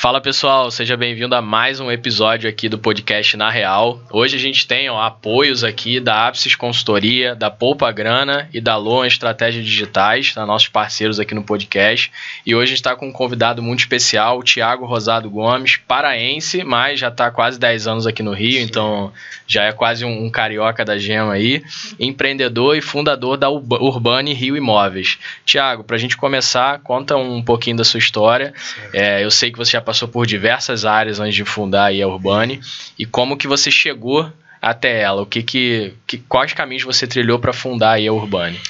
Fala pessoal, seja bem-vindo a mais um episódio aqui do podcast Na Real. Hoje a gente tem ó, apoios aqui da Apsis Consultoria, da Poupa Grana e da Loan Estratégias Digitais, tá? nossos parceiros aqui no podcast. E hoje a gente está com um convidado muito especial, o Tiago Rosado Gomes, paraense, mas já está quase 10 anos aqui no Rio, Sim. então já é quase um, um, carioca da gema aí, empreendedor e fundador da Urbane Rio Imóveis. Tiago, para a gente começar, conta um pouquinho da sua história. É, eu sei que você já passou por diversas áreas antes de fundar a Urbane e como que você chegou até ela, o que que, que quais caminhos você trilhou para fundar a Urbane?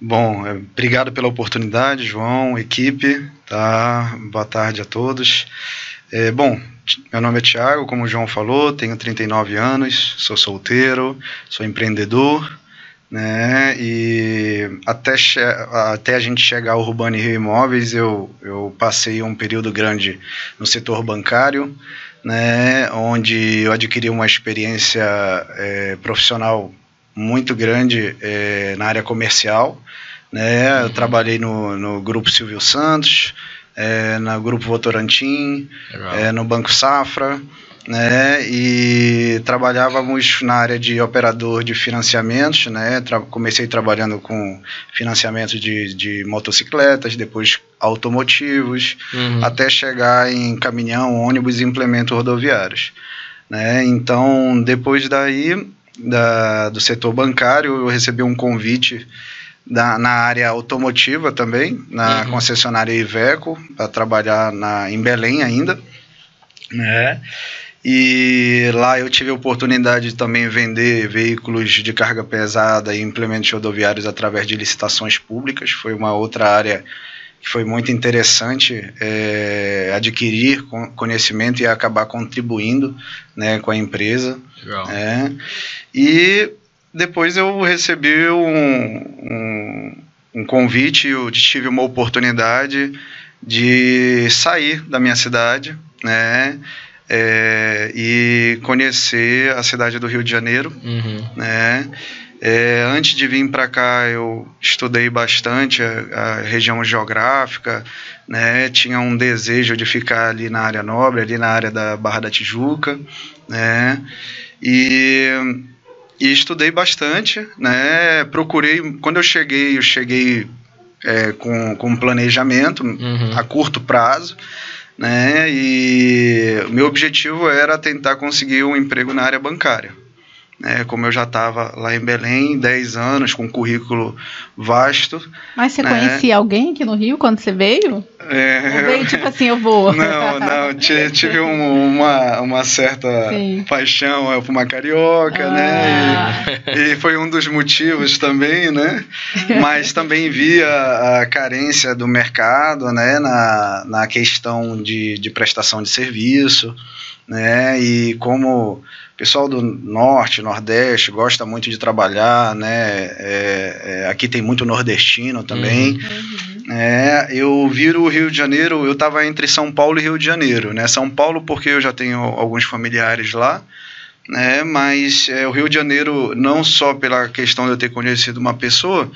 Bom, é, obrigado pela oportunidade, João, equipe, tá? Boa tarde a todos. É, bom, meu nome é Thiago, como o João falou, tenho 39 anos, sou solteiro, sou empreendedor, né? E até, até a gente chegar ao Urbano Rio Imóveis, eu, eu passei um período grande no setor bancário, né? Onde eu adquiri uma experiência é, profissional muito grande é, na área comercial, né? Eu uhum. trabalhei no, no Grupo Silvio Santos, é, no Grupo Votorantim, é, no Banco Safra, né, e trabalhávamos na área de operador de financiamentos, né, tra comecei trabalhando com financiamento de, de motocicletas, depois automotivos, uhum. até chegar em caminhão, ônibus e implementos rodoviários. Né, então, depois daí, da, do setor bancário, eu recebi um convite da, na área automotiva também, na uhum. concessionária Iveco, para trabalhar na, em Belém ainda, né? E lá eu tive a oportunidade de também vender veículos de carga pesada e implementos rodoviários através de licitações públicas. Foi uma outra área que foi muito interessante é, adquirir conhecimento e acabar contribuindo né, com a empresa. Legal. É, e depois eu recebi um, um, um convite, eu tive uma oportunidade de sair da minha cidade, né? É, e conhecer a cidade do Rio de Janeiro, uhum. né? É, antes de vir para cá, eu estudei bastante a, a, região geográfica, né? Tinha um desejo de ficar ali na área nobre, ali na área da Barra da Tijuca, né? E e estudei bastante, né? Procurei, quando eu cheguei, eu cheguei é, com, com planejamento uhum. a curto prazo, né? E meu objetivo era tentar conseguir um emprego na área bancária. Né? Como eu já estava lá em Belém, 10 anos, com um currículo vasto. Mas você né? conhecia alguém aqui no Rio quando você veio? É... Ou veio tipo assim, eu vou? Não, não, tive um, uma, uma certa Sim. paixão por uma carioca, né? ah. né? E, e, foi um dos motivos também, né? Mas também via a carência do mercado, né? Na, na questão de, de prestação de serviço, né? E como pessoal do norte, nordeste gosta muito de trabalhar, né? É, é, aqui tem muito nordestino também. Uhum. É, eu viro o Rio de Janeiro, eu estava entre São Paulo e Rio de Janeiro, né? São Paulo porque eu já tenho alguns familiares lá, né? Mas é, o Rio de Janeiro não só pela questão de eu ter conhecido uma pessoa,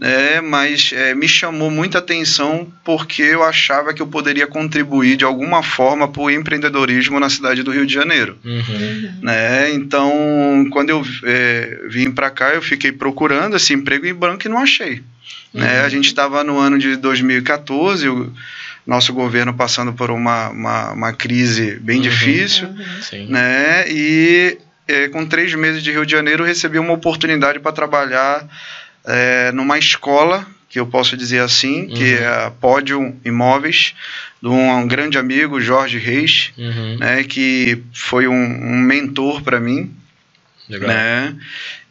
né, mas é, me chamou muita atenção porque eu achava que eu poderia contribuir de alguma forma para o empreendedorismo na cidade do Rio de Janeiro. Uhum. Né, então, quando eu é, vim para cá, eu fiquei procurando esse emprego em banco e não achei. Né. Uhum. Né, a gente estava no ano de 2014, o nosso governo passando por uma, uma, uma crise bem uhum. difícil, uhum. né, e é, com três meses de Rio de Janeiro, recebi uma oportunidade para trabalhar é, numa escola, que eu posso dizer assim, uhum. que é a Pódio Imóveis, de um, um, grande amigo, Jorge Reis, uhum. né, que foi um, um mentor para mim. Legal. Né?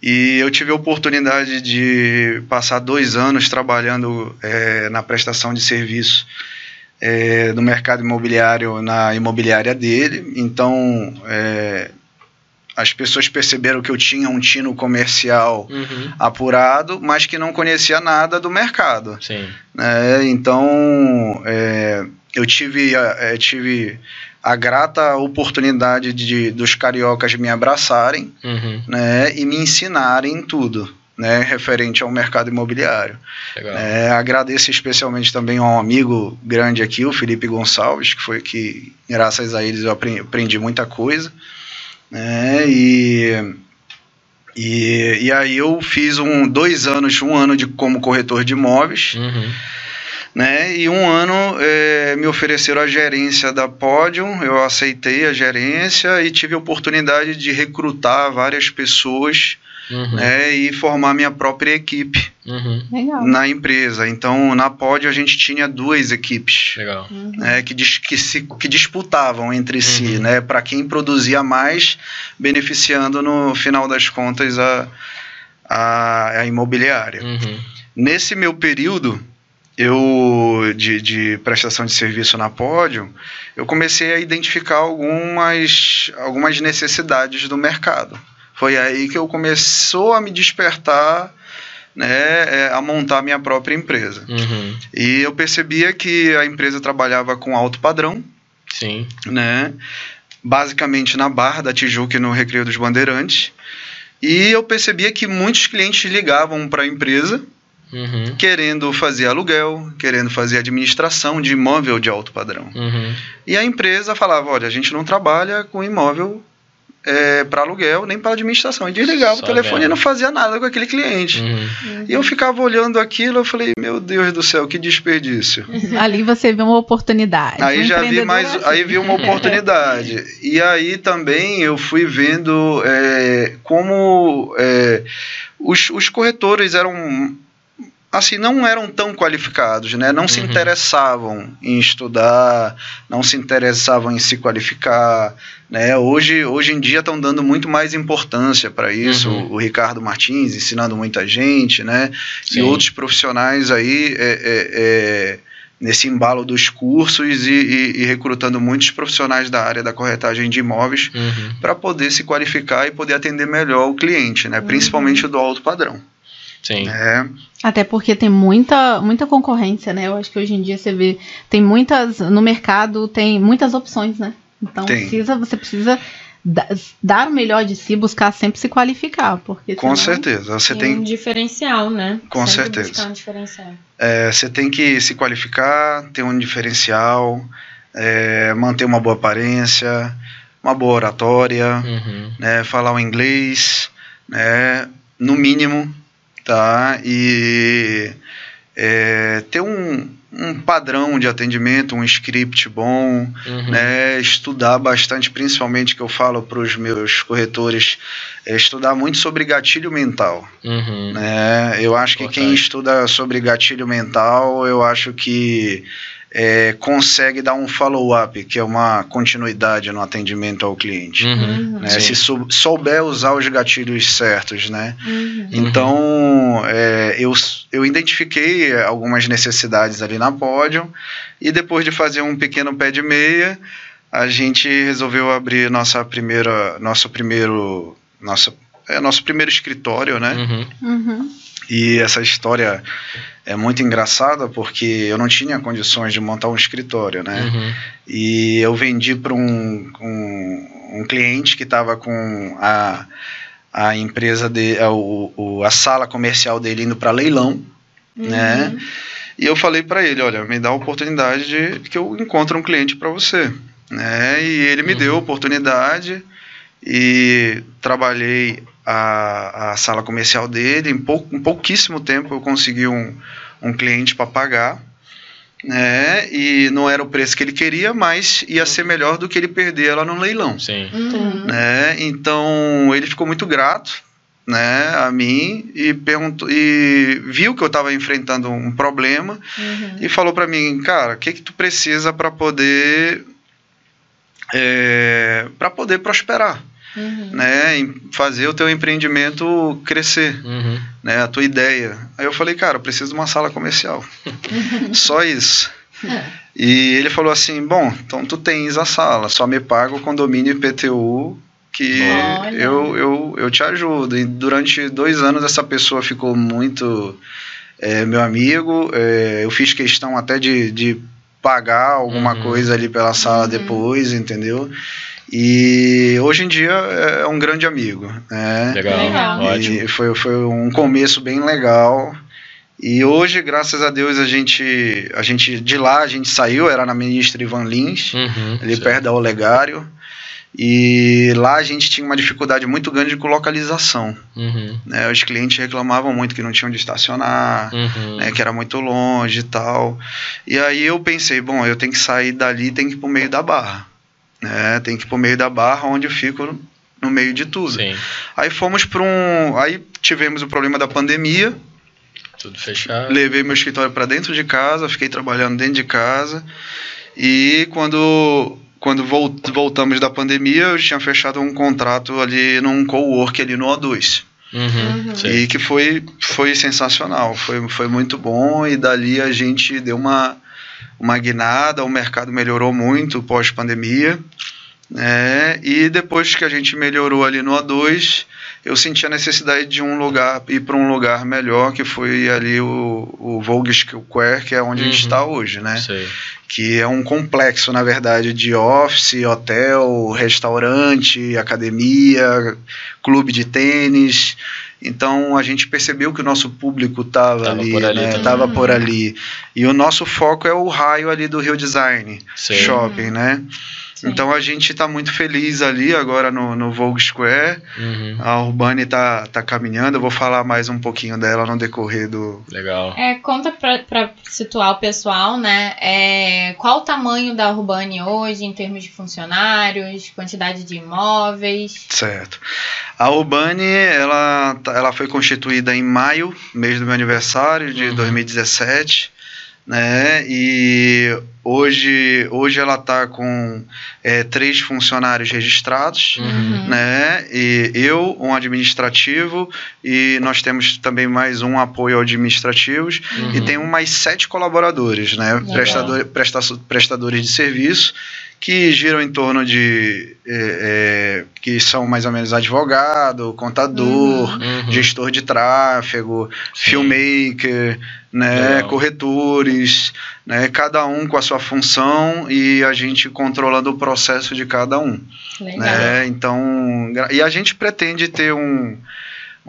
E eu tive a oportunidade de passar dois anos trabalhando é, na prestação de serviço é, no mercado imobiliário na imobiliária dele. Então, é, as pessoas perceberam que eu tinha um tino comercial uhum. apurado, mas que não conhecia nada do mercado. Sim. É, então, é, eu tive, é, tive a grata oportunidade de dos cariocas me abraçarem uhum. né, e me ensinarem tudo. né, referente ao mercado imobiliário. É, agradeço especialmente também a um amigo grande aqui, o Felipe Gonçalves, que foi que, graças a eles, eu aprendi muita coisa. Né, e, e, e aí eu fiz um, dois anos, um ano de como corretor de imóveis. Uhum né? E um ano é, me ofereceram a gerência da Podium, eu aceitei a gerência e tive a oportunidade de recrutar várias pessoas uhum. né, e formar minha própria equipe uhum. na empresa. Então, na Podium a gente tinha duas equipes uhum. né, que, que, se, que disputavam entre si, uhum. né, para quem produzia mais, beneficiando no final das contas a, a, a imobiliária. Uhum. Nesse meu período, eu de, de, prestação de serviço na Pódio, eu comecei a identificar algumas, algumas necessidades do mercado. Foi aí que eu começou a me despertar né, é, a montar minha própria empresa. Uhum. E eu percebia que a empresa trabalhava com alto padrão. Sim. Né, basicamente na Barra da Tijuca e no Recreio dos Bandeirantes. E eu percebia que muitos clientes ligavam para a empresa Uhum. querendo fazer aluguel, querendo fazer administração de imóvel de alto padrão. Uhum. E a empresa falava: olha, a gente não trabalha com imóvel é, para aluguel nem para administração. E desligava Só o telefone e não fazia nada com aquele cliente. Uhum. E eu ficava olhando aquilo, eu falei: meu Deus do céu, que desperdício. Ali você viu uma oportunidade. Aí um já vi mais, assim. aí vi uma oportunidade. e aí também eu fui vendo é, como é, os, os corretores eram assim, não eram tão qualificados, né? Não uhum. se interessavam em estudar, não se interessavam em se qualificar, né? Hoje, hoje em dia estão dando muito mais importância para isso. Uhum. O, Ricardo Martins ensinando muita gente, né? Sim. E outros profissionais aí é, é, é, nesse embalo dos cursos e, e, e, recrutando muitos profissionais da área da corretagem de imóveis uhum. para poder se qualificar e poder atender melhor o cliente, né? Uhum. Principalmente do alto padrão. Sim. É. Até porque tem muita, muita concorrência, né? Eu acho que hoje em dia você vê, tem muitas, no mercado tem muitas opções, né? Então precisa, você precisa dar o melhor de si, buscar sempre se qualificar, porque com certeza você tem um diferencial, né? Com sempre certeza. Um diferencial. É, você tem que se qualificar, ter um diferencial, é, manter uma boa aparência, uma boa oratória, uhum. né? Falar o inglês, né? No mínimo, tá? E é, ter um, um padrão de atendimento, um script bom, uhum. né? Estudar bastante, principalmente que eu falo para os meus corretores, é estudar muito sobre gatilho mental, uhum. né? Eu acho que quem estuda sobre gatilho mental, eu acho que é, consegue dar um follow-up, que é uma continuidade no atendimento ao cliente. Uhum, né? Se sou, souber usar os gatilhos certos, né? Uhum. Então, é, eu, eu identifiquei algumas necessidades ali na pódio e depois de fazer um pequeno pé de meia, a gente resolveu abrir nossa primeira, nosso primeiro, nossa, é, nosso primeiro escritório, né? Uhum. E essa história é muito engraçada porque eu não tinha condições de montar um escritório, né? Uhum. E eu vendi para um, um, um, cliente que estava com a, a empresa de a, o, a sala comercial dele indo para leilão, uhum. né? E eu falei para ele, olha, me dá a oportunidade de que eu encontre um cliente para você, né? E ele me uhum. deu a oportunidade e trabalhei a, a sala comercial dele. Em, pou, em pouquíssimo tempo eu consegui um, um cliente para pagar. Né? E não era o preço que ele queria, mas ia ser melhor do que ele perder ela no leilão. Sim. Uhum. Né? Então ele ficou muito grato né, a mim e perguntou e viu que eu estava enfrentando um problema uhum. e falou para mim, cara, o que que tu precisa para poder é, para poder prosperar? uhum. né, fazer o teu empreendimento crescer, uhum. né, a tua ideia. Aí eu falei, cara, eu preciso de uma sala comercial, só isso. É. E ele falou assim, bom, então tu tens a sala, só me paga o condomínio IPTU que eu, eu, eu te ajudo. E durante dois anos essa pessoa ficou muito é, meu amigo. É, eu fiz questão até de, de pagar alguma uhum. coisa ali pela sala uhum. depois, entendeu? E hoje em dia é um grande amigo. Né? Legal, legal. ótimo. Foi, foi um começo bem legal. E hoje, graças a Deus, a gente, a gente de lá a gente saiu, era na ministra Ivan Lins, uhum, ali certo. perto da Olegário. E lá a gente tinha uma dificuldade muito grande com localização. Uhum. Né? Os clientes reclamavam muito que não tinham de estacionar, uhum. né? que era muito longe e tal. E aí eu pensei, bom, eu tenho que sair dali, tenho que ir para o meio da barra. Né? Tem que ir para o meio da barra, onde eu fico no meio de tudo. Sim. Aí fomos para um. Aí tivemos o problema da pandemia. Tudo fechado. Levei meu escritório para dentro de casa, fiquei trabalhando dentro de casa. E quando, quando voltamos da pandemia, eu tinha fechado um contrato ali num co-work ali no O2. Uhum, uhum. E que foi, foi sensacional, foi, foi muito bom. E dali a gente deu uma, uma guinada, o mercado melhorou muito pós-pandemia. É, e depois que a gente melhorou ali no A2, eu senti a necessidade de um lugar, ir para um lugar melhor, que foi ali o, o Vogue Square, que é onde uhum. a gente está uhum. hoje, né? Sei. Que é um complexo, na verdade, de office, hotel, restaurante, academia, clube de tênis. Então a gente percebeu que o nosso público estava ali, por ali, né? Tava uhum. por ali. E o nosso foco é o raio ali do Rio Design Sim. Shopping, né? Então a gente está muito feliz ali agora no, no Vogue Square. Uhum. A Urbane está tá caminhando. Eu vou falar mais um pouquinho dela no decorrer do. Legal. É, conta para situar o pessoal, né? É, qual o tamanho da Urbane hoje em termos de funcionários, quantidade de imóveis? Certo. A Urbane ela, ela foi constituída em maio, mês do meu aniversário de uhum. 2017 né? E hoje, hoje ela está com é, três funcionários registrados, uhum. né? E eu, um administrativo, e nós temos também mais um apoio administrativos, uhum. e tem mais sete colaboradores, né? Prestador, presta, prestadores de serviço que giram em torno de é, é, que são mais ou menos advogado, contador, uhum. uhum. gestor de tráfego, Sim. filmmaker, né, corretores, né, cada um com a sua função e a gente controlando o processo de cada um. Legal. Né, então, e a gente pretende ter um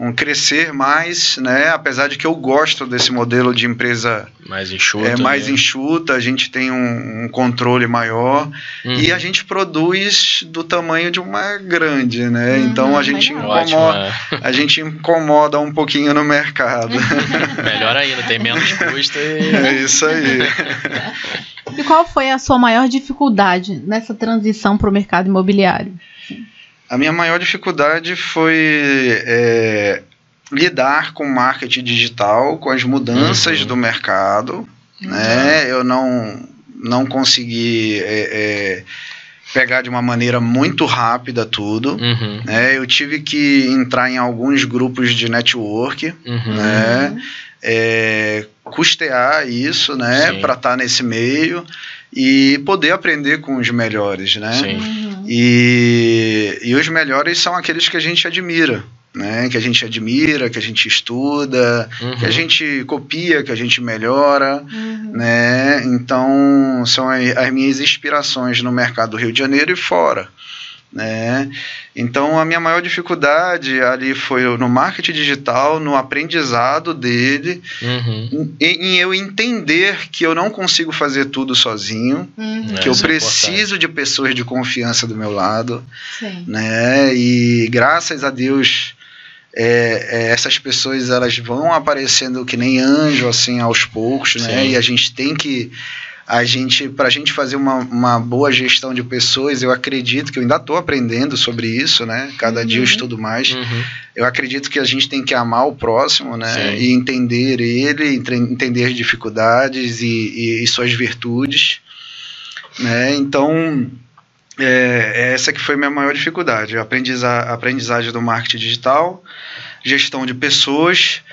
um crescer mais, né? Apesar de que eu gosto desse modelo de empresa mais enxuta, é mais né? enxuta, a gente tem um, um controle maior uhum. e a gente produz do tamanho de uma grande, né? Uhum, então a gente incomoda, Ótimo, é. a gente incomoda um pouquinho no mercado. Melhor ainda, tem menos custo. E... É isso aí. E qual foi a sua maior dificuldade nessa transição para o mercado imobiliário? A minha maior dificuldade foi é, lidar com o marketing digital, com as mudanças uhum. do mercado. Uhum. Né? Eu não, não consegui é, é, pegar de uma maneira muito rápida tudo. Uhum. Né? Eu tive que entrar em alguns grupos de network, uhum. né? É, custear isso, né, para estar tá nesse meio e poder aprender com os melhores, né? Sim. Uhum. E, e os melhores são aqueles que a gente admira, né? Que a gente admira, que a gente estuda, uhum. que a gente copia, que a gente melhora, uhum. né? Então são as minhas inspirações no mercado do Rio de Janeiro e fora né? Então a minha maior dificuldade ali foi no marketing digital, no aprendizado dele, uhum. em, em, eu entender que eu não consigo fazer tudo sozinho, uhum. que eu é preciso de pessoas de confiança do meu lado, Sim. né? E graças a Deus é, é, essas pessoas elas vão aparecendo que nem anjo assim aos poucos, né? Sim. E a gente tem que a gente, para a gente fazer uma, uma boa gestão de pessoas, eu acredito que eu ainda estou aprendendo sobre isso, né? Cada uhum. dia eu uhum. estudo mais. Uhum. Eu acredito que a gente tem que amar o próximo, né? Sim. E entender ele, entender as dificuldades e, e, e suas virtudes, né? Então, é, essa que foi minha maior dificuldade, a aprendizagem do marketing digital, gestão de pessoas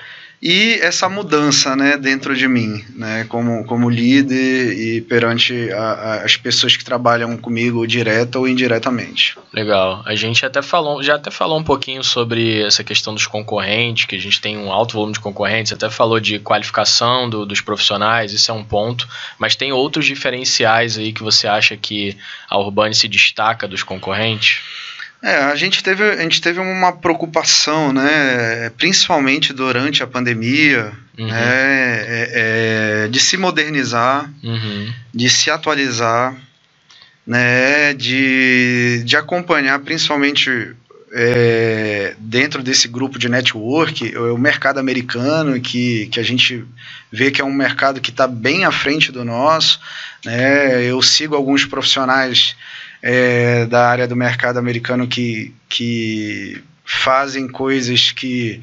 e essa mudança né, dentro de mim, né, como, como líder e perante a, a, as pessoas que trabalham comigo direta ou indiretamente. Legal. A gente até falou, já até falou um pouquinho sobre essa questão dos concorrentes, que a gente tem um alto volume de concorrentes, até falou de qualificação do, dos profissionais, isso é um ponto, mas tem outros diferenciais aí que você acha que a Urbane se destaca dos concorrentes? É, a gente teve, a gente teve uma preocupação, né, principalmente durante a pandemia, uhum. né, é, é, de se modernizar, uhum. de se atualizar, né, de, de acompanhar principalmente é, dentro desse grupo de network, o mercado americano, que, que a gente vê que é um mercado que está bem à frente do nosso. Né? Eu sigo alguns profissionais é, da área do mercado americano que, que fazem coisas que,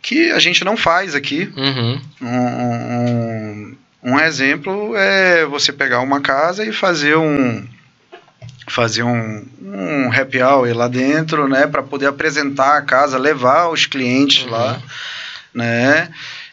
que a gente não faz aqui. Uhum. Um, um, um, exemplo é você pegar uma casa e fazer um fazer um, um happy hour lá dentro, né, para poder apresentar a casa, levar os clientes uhum. lá, né,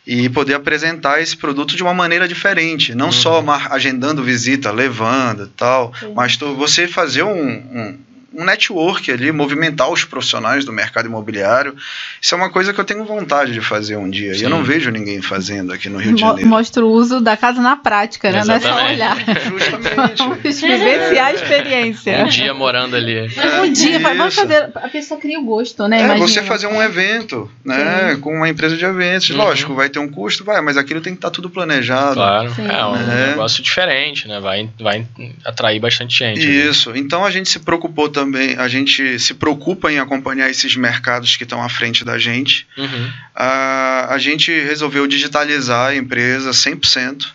e poder apresentar esse produto de uma maneira diferente, não uhum. só agendando visita, levando e tal, Sim. mas tu, você fazer um, um, um network ali, movimentar os profissionais do mercado imobiliário. Isso é uma coisa que eu tenho vontade de fazer um dia. Sim. E eu não vejo ninguém fazendo aqui no Rio de Janeiro. Mostra o uso da casa na prática, né? Não é só olhar. Justamente. Vamos vivenciar a experiência. Um dia morando ali. É, um dia, isso. vamos fazer. A pessoa cria o gosto, né? É, Imagina. você fazer um evento, né? Sim. Com uma empresa de eventos. Uhum. Lógico, vai ter um custo, vai, mas aquilo tem que estar tá tudo planejado. Claro. Sim. É um é. negócio diferente, né? Vai, vai atrair bastante gente. Isso. Ali. Então a gente se preocupou também, a gente se preocupa em acompanhar esses mercados que estão à frente da gente. Uhum. A, a gente resolveu digitalizar a empresa 100%.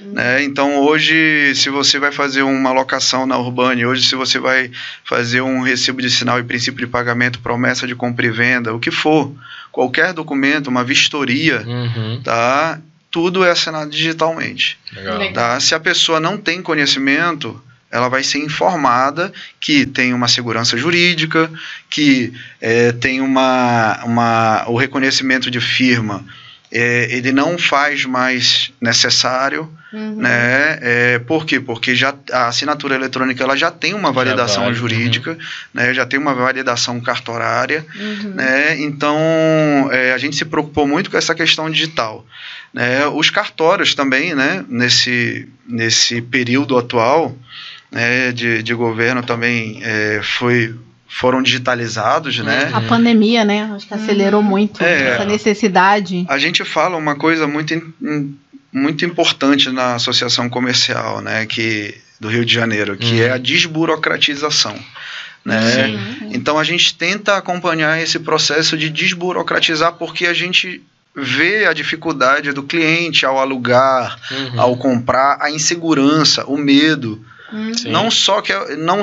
Uhum. Né? Então, hoje, se você vai fazer uma locação na Urbane, hoje, se você vai fazer um recibo de sinal e princípio de pagamento, promessa de compra e venda, o que for, qualquer documento, uma vistoria, uhum. tá? tudo é assinado digitalmente. Legal. Tá? Se a pessoa não tem conhecimento, ela vai ser informada que tem uma segurança jurídica, que é, tem uma, uma, o reconhecimento de firma, é, ele não faz mais necessário, uhum. né? É, por quê? Porque já, a assinatura eletrônica ela já tem uma validação vai, jurídica, uhum. né? já tem uma validação cartorária, uhum. né? então é, a gente se preocupou muito com essa questão digital. Né? Os cartórios também, né? nesse, nesse período atual, né, de, de governo também é, foi foram digitalizados, né? A pandemia, né? Acho que acelerou muito é, essa necessidade. A gente fala uma coisa muito, muito importante na associação comercial, né? Que do Rio de Janeiro, que é a desburocratização. Né? Então a gente tenta acompanhar esse processo de desburocratizar porque a gente vê a dificuldade do cliente ao alugar, uhum. ao comprar, a insegurança, o medo. Uhum. Não só que é, não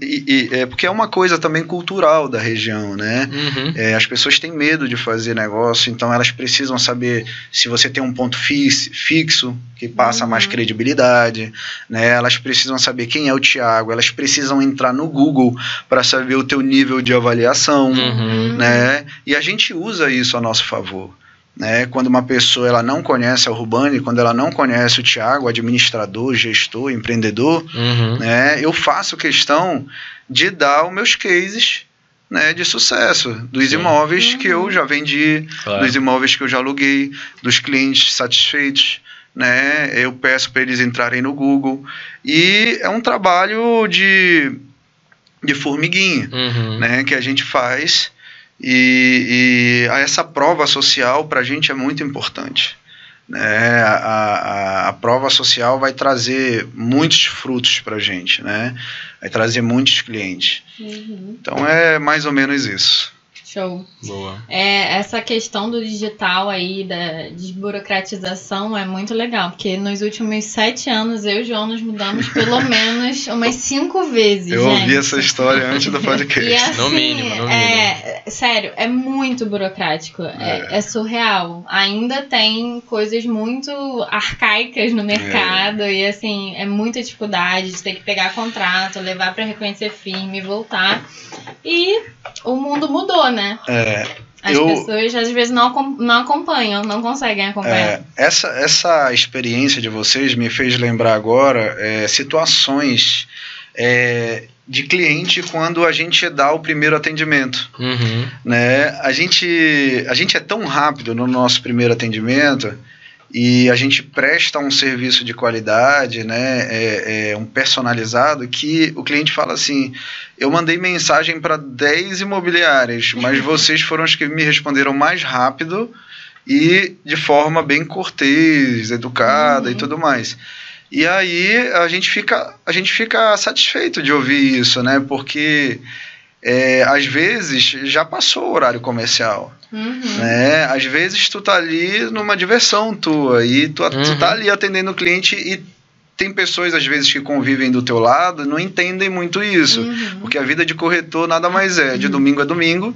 e, e, é porque é uma coisa também cultural da região, né? Uhum. É, as pessoas têm medo de fazer negócio, então elas precisam saber se você tem um ponto fixo que passa uhum. mais credibilidade, né? Elas precisam saber quem é o Tiago, elas precisam entrar no Google para saber o teu nível de avaliação, uhum. né? E a gente usa isso a nosso favor. Né? Quando uma pessoa ela não conhece a Urbane, quando ela não conhece o Tiago, administrador, gestor, empreendedor, uhum. né? eu faço questão de dar os meus cases né, de sucesso, dos Sim. imóveis uhum. que eu já vendi, claro. dos imóveis que eu já aluguei, dos clientes satisfeitos. Né, eu peço para eles entrarem no Google. E é um trabalho de, de formiguinha uhum. né, que a gente faz e, e essa prova social para a gente é muito importante. Né? A, a, a, prova social vai trazer muitos frutos para a gente, né? vai trazer muitos clientes. Uhum. Então é mais ou menos isso. Show. Boa. É, essa questão do digital aí, da desburocratização, é muito legal, porque nos últimos sete anos eu e o João nos mudamos pelo menos umas cinco vezes. Eu gente. ouvi essa história antes do podcast. assim, no mínimo, no mínimo. É, sério, é muito burocrático. É. É, é. surreal. Ainda tem coisas muito arcaicas no mercado é. e assim, é muita dificuldade de ter que pegar contrato, levar para reconhecer firme, voltar. E o mundo mudou, né? É, As eu, pessoas às vezes não, não acompanham, não conseguem acompanhar. É, essa, essa experiência de vocês me fez lembrar agora é, situações é, de cliente quando a gente dá o primeiro atendimento. Uhum. Né? A, gente, a gente é tão rápido no nosso primeiro atendimento e a gente presta um serviço de qualidade, né, é, é um personalizado, que o cliente fala assim: eu mandei mensagem para 10 imobiliárias, mas vocês foram os que me responderam mais rápido e de forma bem cortês, educada uhum. e tudo mais. E aí a gente fica, a gente fica satisfeito de ouvir isso, né? Porque é, às vezes já passou o horário comercial. Uhum. Né? Às vezes tu tá ali numa diversão tua e tu, uhum. tu tá uhum. ali atendendo o cliente e tem pessoas às vezes que convivem do teu lado não entendem muito isso, uhum. porque a vida de corretor nada mais é, de uhum. domingo a domingo,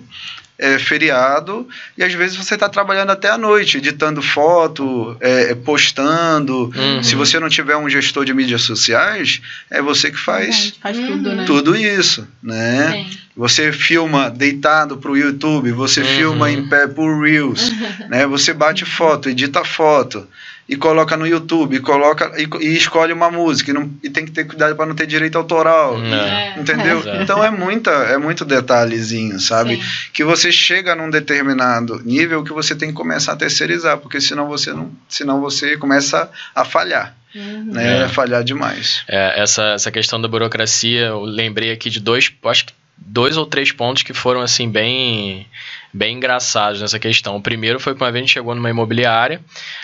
é, feriado, e às vezes você está trabalhando até a noite, editando foto, é, é, postando. Uhum. Se você não tiver um gestor de mídias sociais, é você que faz, faz tudo, né? tudo isso, né? Sim. Você filma deitado para o YouTube, você uhum. filma em pé por Reels, né? Você bate foto, edita foto e coloca no YouTube, e coloca e, e escolhe uma música e, não, e, tem que ter cuidado para não ter direito autoral, é. entendeu? É. Então é muita é muito detalhezinho, sabe? Sim. Que você chega num determinado nível que você tem que começar a terceirizar, porque senão você não, senão você começa a falhar. Uhum. Né, é. falhar demais. É, essa, essa questão da burocracia, eu lembrei aqui de dois, acho que dois ou três pontos que foram assim bem bem engraçados nessa questão. O primeiro foi quando a gente chegou numa imobiliária.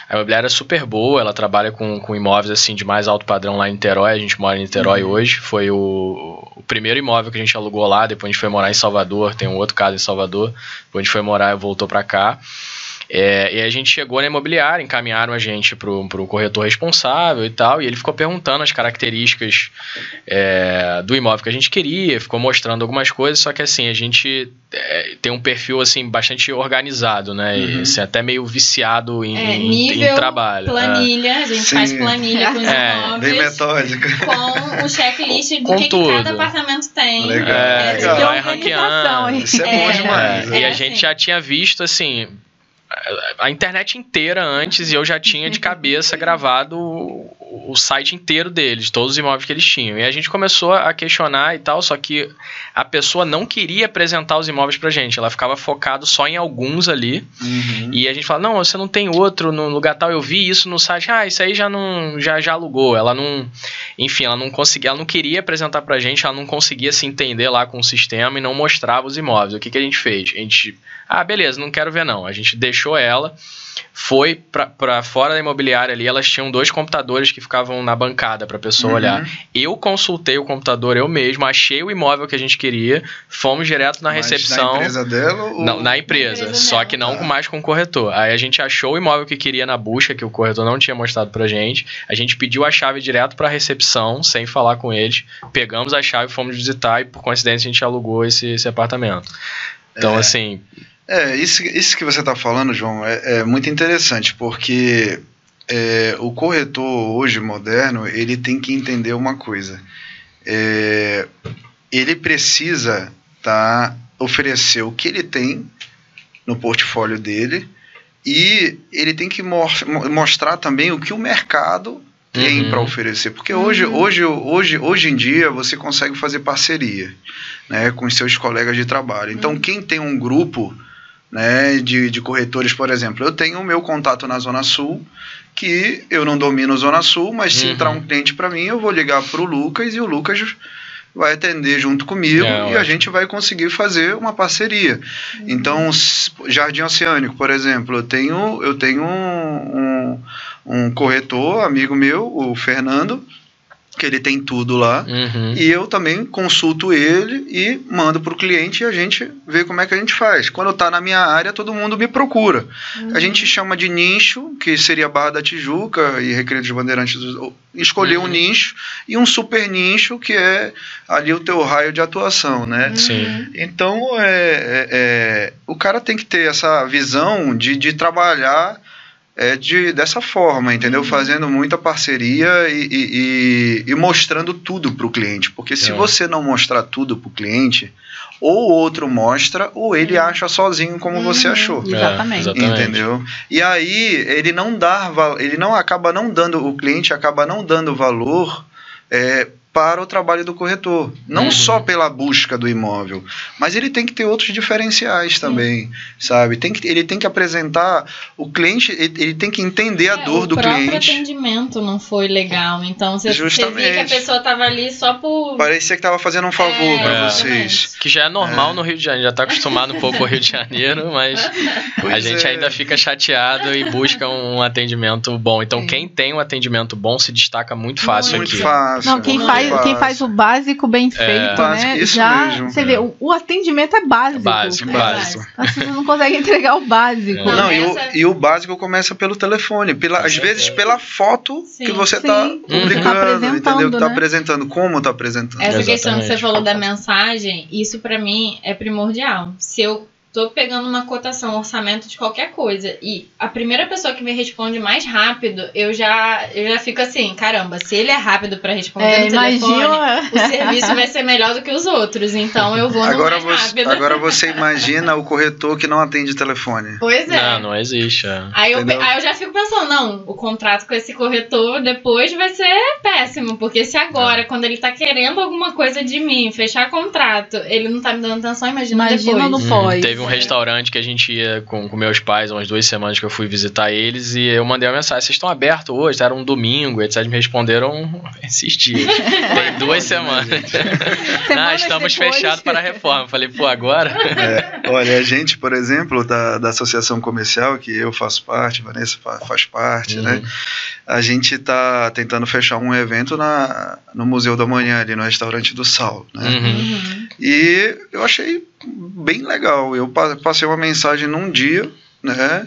A imobiliária é super boa, ela trabalha com, com imóveis assim de mais alto padrão lá em Niterói. A gente mora em Niterói uhum. hoje. Foi o, o, primeiro imóvel que a gente alugou lá. Depois a gente foi morar em Salvador. Tem um outro caso em Salvador. Depois a gente foi morar e voltou para cá. É, e a gente chegou na imobiliária, encaminharam a gente para o corretor responsável e tal, e ele ficou perguntando as características é, do imóvel que a gente queria, ficou mostrando algumas coisas, só que assim, a gente é, tem um perfil assim bastante organizado, né? Uhum. E, assim, até meio viciado em, é, nível, em trabalho. Planilha, a gente Sim. faz planilha com os é, imóveis. Bem metódica. Com o checklist do que, que, cada apartamento tem. Legal. É, Legal. Vai ranqueando. Isso é, bom demais. e a gente já tinha visto assim a internet inteira antes e eu já tinha de cabeça gravado o, site inteiro deles, todos os imóveis que eles tinham. E a gente começou a questionar e tal, só que a pessoa não queria apresentar os imóveis pra gente, ela ficava focado só em alguns ali. Uhum. E a gente fala: "Não, você não tem outro no lugar tal, eu vi isso no site. Ah, isso aí já não já já alugou". Ela não, enfim, ela não conseguia, ela não queria apresentar pra gente, ela não conseguia se entender lá com o sistema e não mostrava os imóveis. O que que a gente fez? A gente ah, beleza, não quero ver não. A gente deixou ela, foi para fora da imobiliária ali, elas tinham dois computadores que ficavam na bancada para a pessoa uhum. olhar. Eu consultei o computador eu mesmo, achei o imóvel que a gente queria, fomos direto na Mas recepção. Na empresa dela? Ou... Não, na empresa, na empresa só que não ah. mais com o corretor. Aí a gente achou o imóvel que queria na busca, que o corretor não tinha mostrado pra gente. A gente pediu a chave direto para a recepção, sem falar com eles. Pegamos a chave, fomos visitar e por coincidência a gente alugou esse, esse apartamento. Então, é. assim, é, isso, isso que você está falando, João, é, é, muito interessante, porque é, o corretor hoje moderno, ele tem que entender uma coisa. É, ele precisa tá, oferecer o que ele tem no portfólio dele e ele tem que mo mostrar também o que o mercado tem uhum. para oferecer. Porque hoje, uhum. hoje, hoje, hoje em dia você consegue fazer parceria né, com os seus colegas de trabalho. Então, uhum. quem tem um grupo né, de, de corretores, por exemplo. Eu tenho o meu contato na Zona Sul, que eu não domino Zona Sul, mas se uhum. entrar um cliente para mim, eu vou ligar para o Lucas e o Lucas vai atender junto comigo é, e a gente vai conseguir fazer uma parceria. Uhum. Então, Jardim Oceânico, por exemplo, eu tenho, eu tenho um, um, um corretor, amigo meu, o Fernando, que ele tem tudo lá. Uhum. E eu também consulto ele e mando para o cliente e a gente vê como é que a gente faz. Quando está na minha área, todo mundo me procura. Uhum. A gente chama de nicho, que seria Barra da Tijuca e Recreio dos Bandeirantes. Escolher uhum. um nicho e um super nicho, que é ali o teu raio de atuação, né? Uhum. Sim. Então, é, é, é, o cara tem que ter essa visão de, de trabalhar é de, dessa forma, entendeu? Uhum. Fazendo muita parceria e, e, e, e mostrando tudo para o cliente. Porque se é. você não mostrar tudo para o cliente, ou o outro mostra, ou ele uhum. acha sozinho como uhum. você achou. Exatamente. É, Entendeu? E aí ele não dá, ele não acaba não dando, o cliente acaba não dando valor é, para o trabalho do corretor. Não uhum. só pela busca do imóvel, mas ele tem que ter outros diferenciais também, Sim. sabe? Tem que, ele tem que apresentar o cliente, ele, ele tem que entender é, a dor do cliente. O próprio atendimento não foi legal, então você, você via que a pessoa estava ali só por... Parecia que estava fazendo um favor é, para vocês. Que já é normal é. no Rio de Janeiro, já está acostumado um pouco com o Rio de Janeiro, mas pois a gente é. ainda fica chateado e busca um atendimento bom. Então quem tem um atendimento bom se destaca muito fácil muito aqui. Fácil, não, quem faz faz, quem faz o básico bem é. feito, é. né? Isso já mesmo. você vê, o, o, atendimento é básico. É básico, é básico. As pessoas não conseguem entregar o básico. Não, não e, o, e, o, básico começa pelo telefone, pela, às vezes pela foto sim, que você está publicando, tá entendeu? Tá né? Tá apresentando, como tá apresentando. Essa Exatamente. questão que você falou da mensagem, isso para mim é primordial. Se eu tô pegando uma cotação, um orçamento de qualquer coisa e a primeira pessoa que me responde mais rápido, eu já eu já fico assim, caramba, se ele é rápido para responder é, no telefone, o serviço vai ser melhor do que os outros, então eu vou agora no mais você, rápido. Agora você imagina o corretor que não atende telefone. Pois é. Não, não existe. É. Aí, eu, aí eu já fico pensando, não, o contrato com esse corretor depois vai ser péssimo, porque se agora, é. quando ele tá querendo alguma coisa de mim, fechar contrato, ele não tá me dando atenção, imagina, imagina depois. no pós. Hum, teve teve um restaurante que a gente ia com, com meus pais, umas duas semanas que eu fui visitar eles, e eu mandei uma mensagem: vocês estão abertos hoje? Era um domingo, etc. Me responderam esses dias. Tem duas semanas. Não, estamos fechados para a reforma. Falei, pô, agora? É, olha, a gente, por exemplo, da, da associação comercial, que eu faço parte, Vanessa faz parte, né? uhum. né? A gente está tentando fechar um evento na, no Museu da Manhã, ali no restaurante do Sal, né? Uhum. E eu achei bem legal. Eu passei uma mensagem num dia, né?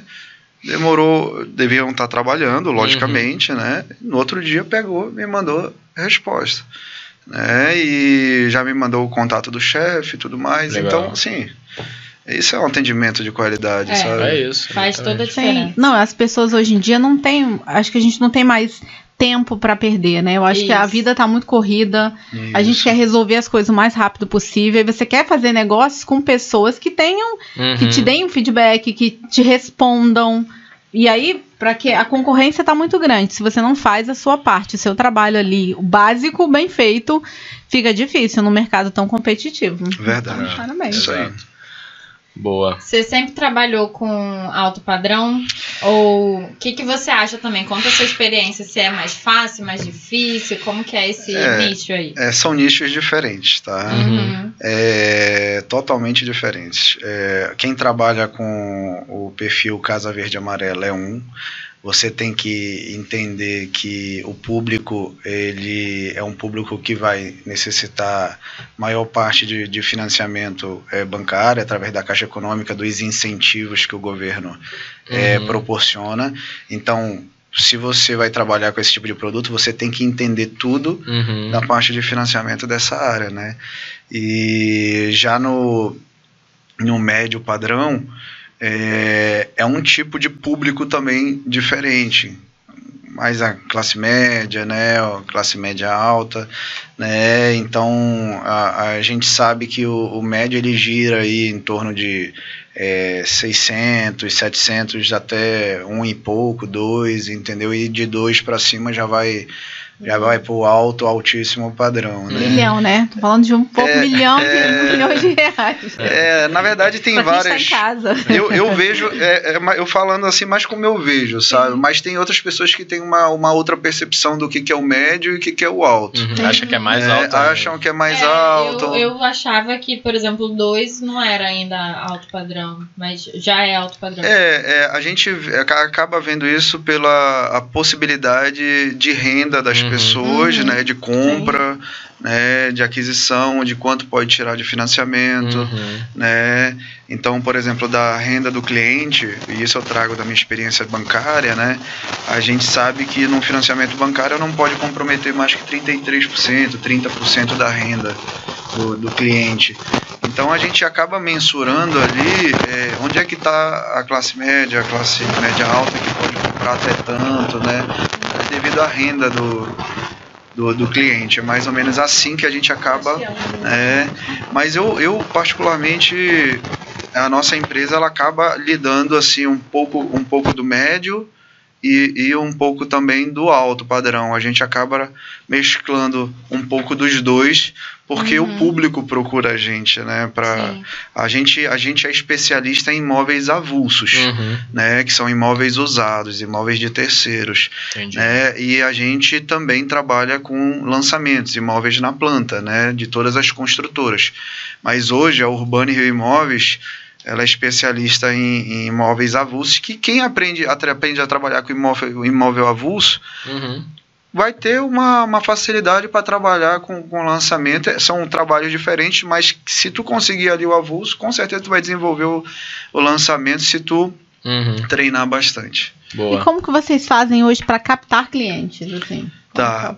Demorou, deviam estar trabalhando, logicamente, uhum. né? No outro dia pegou, me mandou resposta, né? E já me mandou o contato do chefe e tudo mais. Legal. Então, assim, isso é um atendimento de qualidade, é, sabe? É isso. Faz toda a diferença. Sim. Não, as pessoas hoje em dia não têm. Acho que a gente não tem mais tempo para perder, né? Eu acho Isso. que a vida tá muito corrida. Isso. A gente quer resolver as coisas o mais rápido possível. E você quer fazer negócios com pessoas que tenham, uhum. que te deem um feedback, que te respondam. E aí, para que a concorrência tá muito grande. Se você não faz a sua parte, o seu trabalho ali, o básico, bem feito, fica difícil no mercado tão competitivo. Verdade. Então, parabéns. Isso aí. Boa. Você sempre trabalhou com alto padrão? Ou o que, que você acha também? Conta a sua experiência, se é mais fácil, mais difícil, como que é esse é, nicho aí? É, são nichos diferentes, tá? Uhum. É, totalmente diferentes. É, quem trabalha com o perfil Casa Verde Amarela é um, você tem que entender que o público ele é um público que vai necessitar maior parte de, de financiamento é, bancário através da Caixa Econômica, dos incentivos que o governo é, uhum. proporciona. Então, se você vai trabalhar com esse tipo de produto, você tem que entender tudo uhum. da parte de financiamento dessa área, né? E já no, no médio padrão, é, é um tipo de público também diferente. Mais a classe média, né, classe média alta, né, então a, a gente sabe que o, o, médio ele gira aí em torno de é, 600, 700 até um e pouco, dois, entendeu, e de dois para cima já vai já vai pro alto, altíssimo padrão, né? Milhão, né? Tô falando de um pouco é, milhão de é, milhões de reais. É, na verdade tem pra várias. Em casa. Eu, eu vejo, é, é, eu falando assim, mais como eu vejo, sabe? Sim. Mas tem outras pessoas que têm uma, uma outra percepção do que, que é o médio e o que, que é o alto. Uhum. Acha que é mais é, alto. Acham que é mais alto. Eu, eu, achava que, por exemplo, dois não era ainda alto padrão, mas já é alto padrão. É, a gente acaba vendo isso pela a possibilidade de renda das uhum pessoas, uhum. né, de compra, né, de aquisição, de quanto pode tirar de financiamento, uhum. né? Então, por exemplo, da renda do cliente, e isso eu trago da minha experiência bancária, né? A gente sabe que no financiamento bancário não pode comprometer mais que 33%, 30% da renda do, do cliente. Então a gente acaba mensurando ali é, onde é que está a classe média, a classe média alta que pode comprar comprar até tanto, né? À renda do, do, do, cliente. É mais ou menos assim que a gente acaba. É, mas eu, eu, particularmente, a nossa empresa ela acaba lidando assim um pouco, um pouco do médio e, e um pouco também do alto padrão. A gente acaba mesclando um pouco dos dois, porque uhum. o público procura a gente, né? Para a gente a gente é especialista em imóveis avulsos, uhum. né? Que são imóveis usados, imóveis de terceiros, Entendi. né? E a gente também trabalha com lançamentos, imóveis na planta, né? De todas as construtoras. Mas hoje a Urbane Rio Imóveis ela é especialista em, em, imóveis avulsos, que quem aprende, aprende a trabalhar com imóvel, imóvel avulso uhum. vai ter uma, uma facilidade para trabalhar com, com lançamento. É, são trabalhos diferentes, mas se tu conseguir ali o avulso, com certeza tu vai desenvolver o, o lançamento se tu uhum. treinar bastante. Boa. E como que vocês fazem hoje para captar clientes? Assim? Tá.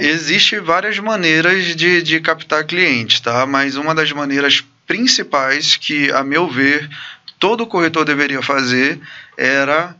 É, Existem várias maneiras de, de captar clientes, tá? Mas uma das maneiras principais que, a meu ver, todo corretor deveria fazer era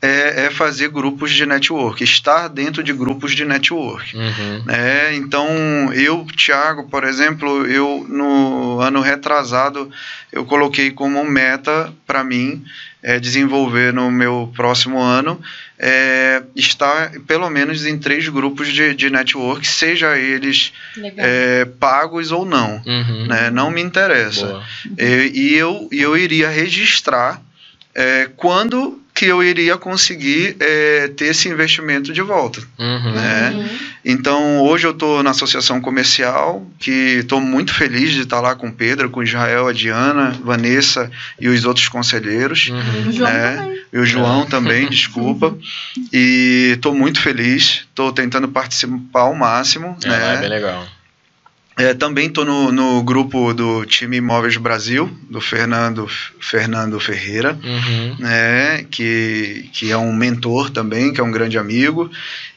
é, é, fazer grupos de network, estar dentro de grupos de network. Uhum. Né? Então, eu, Thiago, por exemplo, eu no ano retrasado, eu coloquei como meta para mim é, desenvolver no meu próximo ano é, estar pelo menos em três grupos de, de network, seja eles é, pagos ou não. Uhum. Né? Não me interessa. E, e, eu, eu iria registrar é, quando que eu iria conseguir é, ter esse investimento de volta. Uhum. Né? Uhum. Então, hoje eu estou na associação comercial, que estou muito feliz de estar lá com o Pedro, com o Israel, a Diana, Vanessa e os outros conselheiros. Uhum. Né? E o João é. também, desculpa. E estou muito feliz, estou tentando participar ao máximo. É, né? é bem legal. É, também estou no, no, grupo do time Imóveis Brasil, do Fernando, Fernando Ferreira, uhum. né, que, que é um mentor também, que é um grande amigo.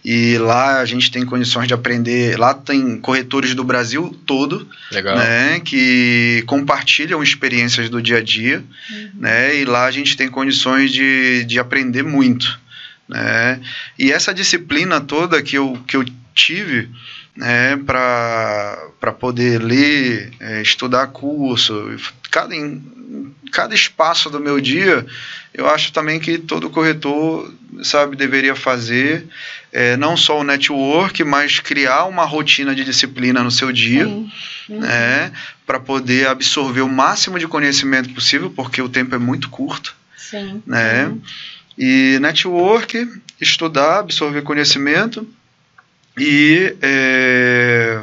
E lá a gente tem condições de aprender. Lá tem corretores do Brasil todo, né, que compartilham experiências do dia a dia. Uhum. Né, e lá a gente tem condições de, de aprender muito. Né. E essa disciplina toda que eu, que eu tive né, para poder ler, é, estudar curso. Cada, em, cada espaço do meu dia, eu acho também que todo corretor sabe deveria fazer é, não só o network, mas criar uma rotina de disciplina no seu dia, né, para poder absorver o máximo de conhecimento possível, porque o tempo é muito curto. Sim. Né? E network, estudar, absorver conhecimento e é,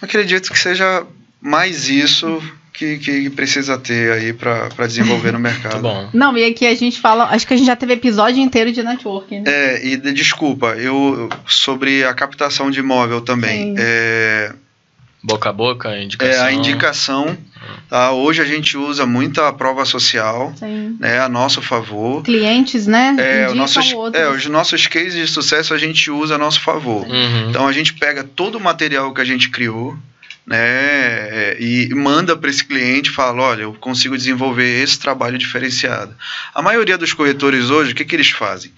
acredito que seja mais isso que, que precisa ter aí para desenvolver no mercado. Não, e aqui a gente fala, acho que a gente já teve episódio inteiro de networking. Né? É, e de, desculpa, eu sobre a captação de imóvel também. Sim. É, Boca a boca, a indicação. É, a indicação. Tá? Hoje a gente usa muito a prova social, né, a nosso favor. Clientes, né? É, o nossos, é, os nossos cases de sucesso a gente usa a nosso favor. Uhum. Então a gente pega todo o material que a gente criou, né, e manda para esse cliente, fala, olha, eu consigo desenvolver esse trabalho diferenciado. A maioria dos corretores hoje, o que, que eles fazem?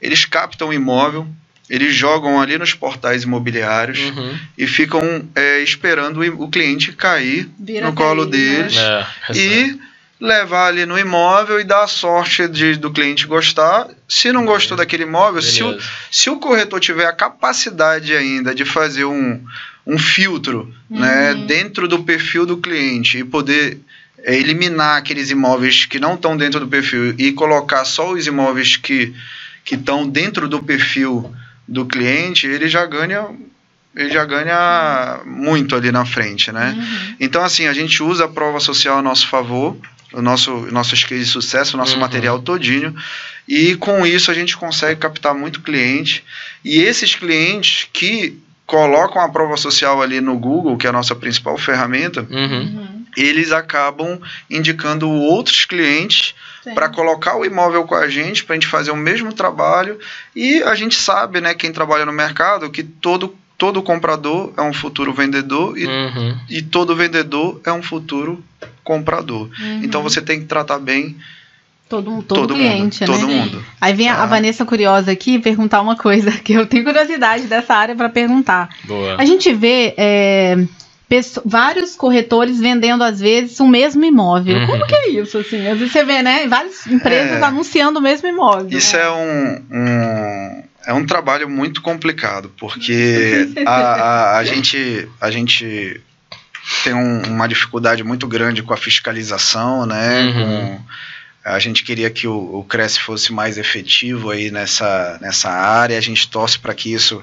Eles captam o imóvel, eles jogam ali nos portais imobiliários uhum. e ficam é, esperando o cliente cair Vira no colo né? deles né? é, e levar ali no imóvel e dar a sorte de, do cliente gostar. Se não gostou daquele imóvel, se o, se o corretor tiver a capacidade ainda de fazer um, um filtro né, uhum. né, dentro do perfil do cliente e poder é, eliminar aqueles imóveis que não estão dentro do perfil e colocar só os imóveis que estão dentro do perfil do cliente, ele já ganha ele já ganha muito ali na frente, né? Uhum. Então, assim, a gente usa a prova social a nosso favor, o nosso nossos cases de sucesso, o nosso uhum. material todinho, e com isso a gente consegue captar muito cliente. E esses clientes que colocam a prova social ali no Google, que é a nossa principal ferramenta, uhum. uhum. eles acabam indicando outros clientes para colocar o imóvel com a gente, para a gente fazer o mesmo trabalho. E a gente sabe, né, quem trabalha no mercado, que todo, todo comprador é um futuro vendedor e, uhum. e todo vendedor é um futuro comprador. Uhum. Então você tem que tratar bem Todo, todo, todo cliente, mundo, né? Todo mundo. Aí vem a, a ah. Vanessa curiosa aqui perguntar uma coisa que eu tenho curiosidade dessa área para perguntar. Boa. A gente vê é, vários corretores vendendo às vezes o mesmo imóvel. Uhum. Como que é isso? Assim, às vezes você vê, né? Várias empresas é, anunciando o mesmo imóvel. Isso é um, um, é um trabalho muito complicado, porque a, a, a, gente, a gente tem um, uma dificuldade muito grande com a fiscalização, né? Uhum. Com, a gente queria que o, o Cresce fosse mais efetivo aí nessa, nessa área. A gente torce para que isso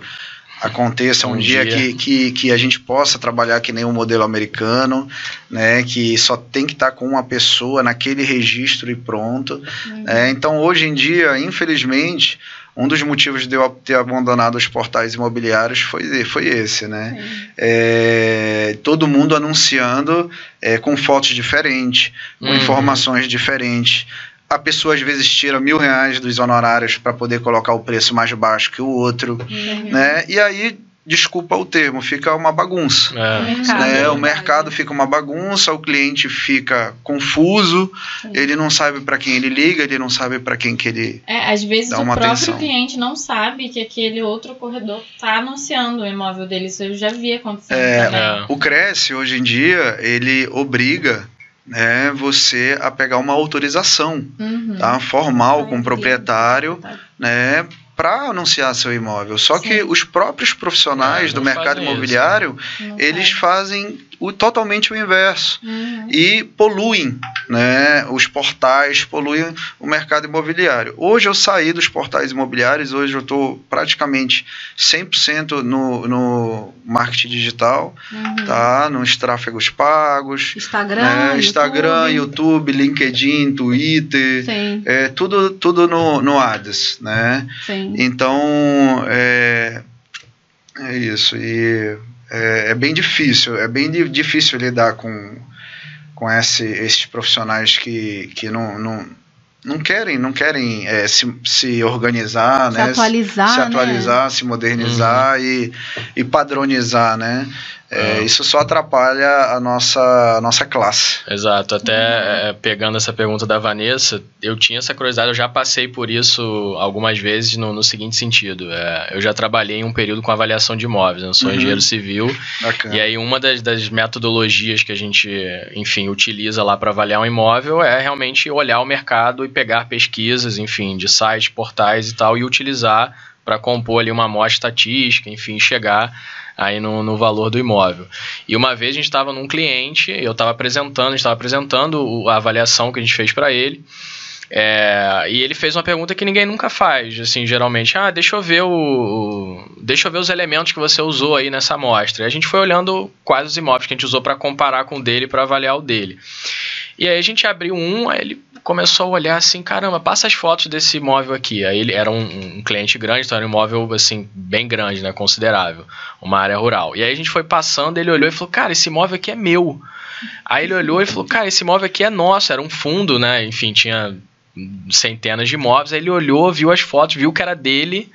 aconteça um, um dia, dia, Que, que, que a gente possa trabalhar que nem o um modelo americano, né, que só tem que estar tá com uma pessoa naquele registro e pronto. Uhum. É, então, hoje em dia, infelizmente, um dos motivos de eu ter abandonado os portais imobiliários foi, foi esse, né? É, todo mundo anunciando é, com fotos diferentes, com uhum. informações diferentes. A pessoa às vezes tira mil reais dos honorários para poder colocar o preço mais baixo que o outro, uhum. né? E aí desculpa o termo, fica uma bagunça. É. O, mercado, né? o mercado fica uma bagunça, o cliente fica confuso, Sim. ele não sabe para quem ele liga, ele não sabe para quem que ele é, às vezes o próprio atenção. cliente não sabe que aquele outro corredor está anunciando o imóvel dele, isso eu já vi acontecendo é, também. O Cresce hoje em dia ele obriga né, você a pegar uma autorização uhum. tá, formal com o proprietário, né, para anunciar seu imóvel. Só Sim. que os próprios profissionais é, do mercado imobiliário, eles fazem o, totalmente o inverso uhum. e poluem né, os portais, poluem o mercado imobiliário. Hoje eu saí dos portais imobiliários, hoje eu estou praticamente 100% no, no marketing digital, uhum. tá, nos tráfegos pagos, Instagram, né, Instagram YouTube. YouTube. LinkedIn, Twitter, é, tudo, tudo no, no Ads. Né? Então, é, é isso. E é, é, bem difícil, é bem difícil lidar com, com esse, esses profissionais que, que não, não, não querem, não querem é, se, se organizar, se né? Atualizar, se, se atualizar, né? se modernizar uhum. e, e padronizar, né? É, isso só atrapalha a nossa, a nossa classe. Exato. Até é, pegando essa pergunta da Vanessa, eu tinha essa curiosidade, eu já passei por isso algumas vezes no, no seguinte sentido. É, eu já trabalhei em um período com avaliação de imóveis, eu sou uhum. engenheiro civil. Bacana. E aí uma das, das metodologias que a gente, enfim, utiliza lá para avaliar um imóvel é realmente olhar o mercado e pegar pesquisas, enfim, de sites, portais e tal, e utilizar para compor ali uma amostra estatística, enfim, chegar aí no, no valor do imóvel. E uma vez a gente estava num cliente, eu estava apresentando, a gente estava apresentando a avaliação que a gente fez para ele. É, e ele fez uma pergunta que ninguém nunca faz, assim, geralmente, ah, deixa eu ver o, deixa eu ver os elementos que você usou aí nessa amostra. E a gente foi olhando quais os imóveis que a gente usou para comparar com o dele, para avaliar o dele. E aí a gente abriu um, aí ele começou a olhar assim, caramba, passa as fotos desse imóvel aqui. Aí ele era um, um, cliente grande, então era um imóvel assim, bem grande, né? Considerável. Uma área rural. E aí a gente foi passando, ele olhou e falou, cara, esse imóvel aqui é meu. Aí ele olhou e falou, cara, esse imóvel aqui é nosso, era um fundo, né? Enfim, tinha centenas de imóveis. Aí ele olhou, viu as fotos, viu que era dele.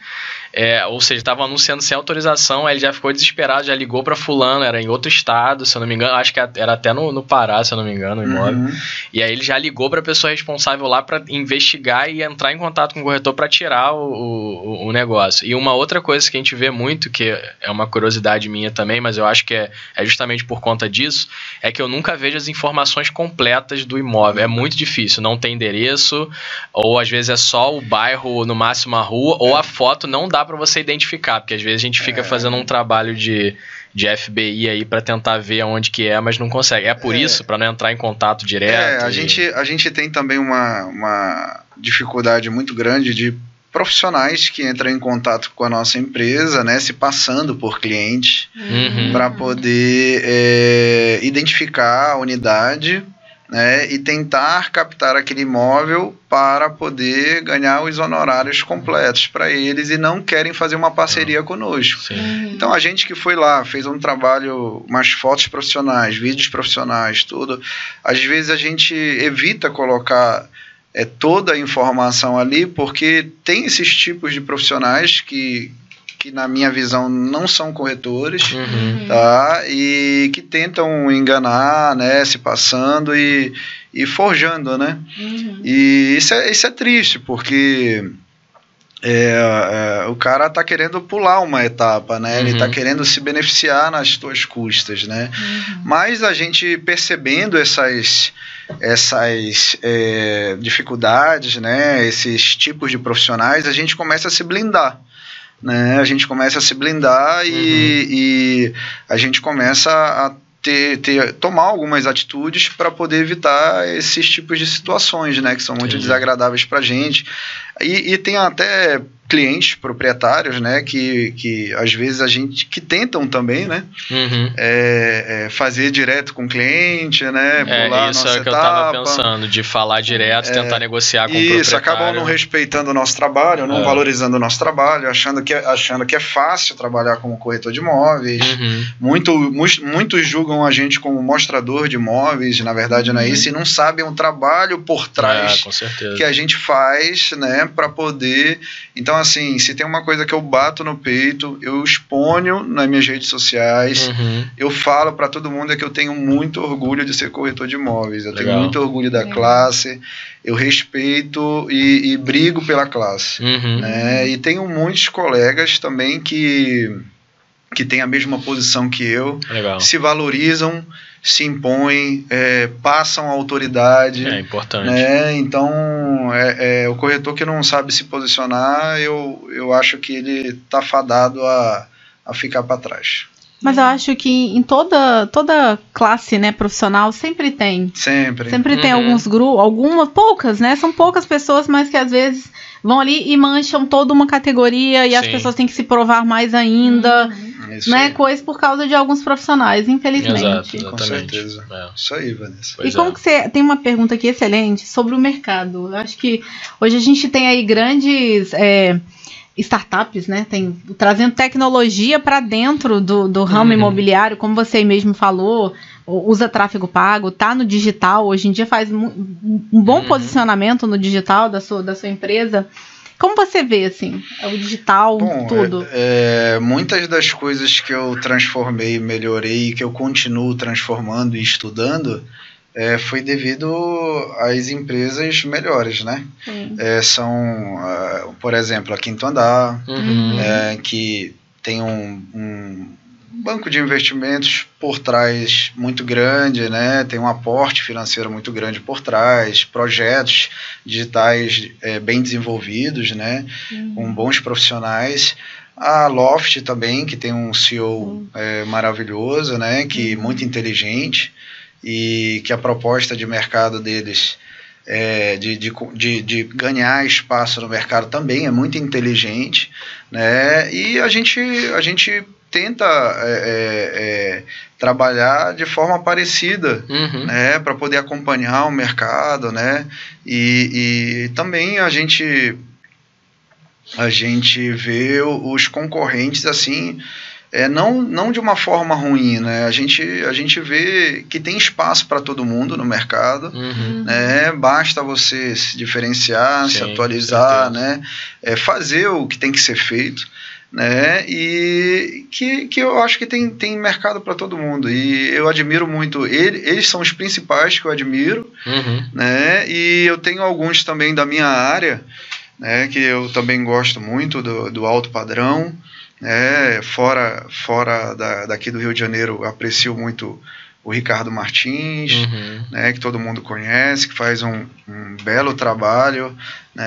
É, ou seja, estava anunciando sem autorização, aí ele já ficou desesperado, já ligou para fulano, era em outro estado, se eu não me engano, acho que era até no, no Pará, se eu não me engano, o imóvel. Uhum. E aí ele já ligou para a pessoa responsável lá para investigar e entrar em contato com o corretor para tirar o, o, o, negócio. E uma outra coisa que a gente vê muito, que é uma curiosidade minha também, mas eu acho que é, é justamente por conta disso, é que eu nunca vejo as informações completas do imóvel. É muito difícil, não tem endereço, ou às vezes é só o bairro, no máximo a rua, ou a foto não dá para você identificar, porque às vezes a gente fica é. fazendo um trabalho de, de FBI aí para tentar ver aonde que é, mas não consegue. É por é. isso, para não entrar em contato direto. É, a, e... gente, a gente tem também uma, uma dificuldade muito grande de profissionais que entram em contato com a nossa empresa, né, se passando por cliente, uhum. para poder é, identificar a unidade né, e tentar captar aquele imóvel para poder ganhar os honorários completos para eles e não querem fazer uma parceria conosco. Sim. Uhum. Então a gente que foi lá, fez um trabalho, umas fotos profissionais, vídeos profissionais, tudo, às vezes a gente evita colocar é, toda a informação ali porque tem esses tipos de profissionais que que na minha visão não são corretores, uhum. tá? E que tentam enganar, né? Se passando e, e forjando, né? Uhum. E isso é, isso é triste, porque é, é, o cara está querendo pular uma etapa, né? Uhum. Ele está querendo se beneficiar nas suas custas, né? Uhum. Mas a gente percebendo essas, essas é, dificuldades, né? Esses tipos de profissionais, a gente começa a se blindar. Né? A gente começa a se blindar e, uhum. e a gente começa a ter, ter, tomar algumas atitudes para poder evitar esses tipos de situações, né, que são muito Entendi. desagradáveis para a gente. E, e tem até clientes proprietários, né, que, que às vezes a gente que tentam também, né, uhum. é, é, fazer direto com o cliente, né, é, pular isso é o que etapa. eu estava pensando, de falar direto, tentar é, negociar com isso, o proprietário. Isso, acabam não respeitando o nosso trabalho, não é. valorizando o nosso trabalho, achando que, achando que é fácil trabalhar como corretor de imóveis. Uhum. Muito, muitos julgam a gente como mostrador de imóveis, na verdade não é uhum. isso, e não sabem o trabalho por trás que a gente faz, né, para poder. Então assim, se tem uma coisa que eu bato no peito, eu exponho nas minhas redes sociais, uhum. eu falo para todo mundo é que eu tenho muito orgulho de ser corretor de imóveis, eu Legal. tenho muito orgulho da Legal. classe, eu respeito e, e brigo pela classe. Uhum. Né? E tenho muitos colegas também que, que têm a mesma posição que eu, Legal. se valorizam se impõem, é, passam autoridade. É importante. Né? Então, é, é, o corretor que não sabe se posicionar, eu, eu acho que ele está fadado a, a ficar para trás. Mas eu acho que em toda, toda classe né, profissional sempre tem. Sempre. Sempre uhum. tem alguns grupos, algumas, poucas, né? São poucas pessoas, mas que às vezes vão ali e mancham toda uma categoria e Sim. as pessoas têm que se provar mais ainda. Uhum. Isso né? Aí. Coisa por causa de alguns profissionais, infelizmente. Exato, Com certeza. É. Isso aí, Vanessa. Pois e como é. que você. Tem uma pergunta aqui excelente sobre o mercado. Eu acho que hoje a gente tem aí grandes. É, startups, né? Tem, trazendo tecnologia para dentro do, do ramo uhum. imobiliário, como você mesmo falou, usa tráfego pago, tá no digital, hoje em dia faz um bom uhum. posicionamento no digital da sua, da sua empresa. Como você vê, assim, o digital, Bom, tudo? É, é, muitas das coisas que eu transformei, melhorei, que eu continuo transformando e estudando, é, foi devido às empresas melhores, né? É, são, uh, por exemplo, a Quinto Andar, uhum. é, que tem um, um banco de investimentos por trás muito grande, né? Tem um aporte financeiro muito grande por trás, projetos digitais é, bem desenvolvidos, né? Uhum. Com bons profissionais. A Loft também, que tem um CEO uhum. é, maravilhoso, né? Que uhum. muito inteligente e que a proposta de mercado deles é, de, de, de, de, ganhar espaço no mercado também é muito inteligente, né? E a gente, a gente tenta é, é, é, trabalhar de forma parecida, uhum. né, para poder acompanhar o mercado, né, e, e, também a gente a gente vê os concorrentes assim, é, não, não de uma forma ruim, né, a gente, a gente vê que tem espaço para todo mundo no mercado, uhum. né, basta você se diferenciar, Sim, se atualizar, né, é, fazer o que tem que ser feito, né? E que, que eu acho que tem, tem mercado para todo mundo. E eu admiro muito ele, eles são os principais que eu admiro, uhum. né? E eu tenho alguns também da minha área, né? Que eu também gosto muito do, do alto padrão, né? Fora fora da, daqui do Rio de Janeiro, aprecio muito o Ricardo Martins, uhum. né, que todo mundo conhece, que faz um, um belo trabalho, né,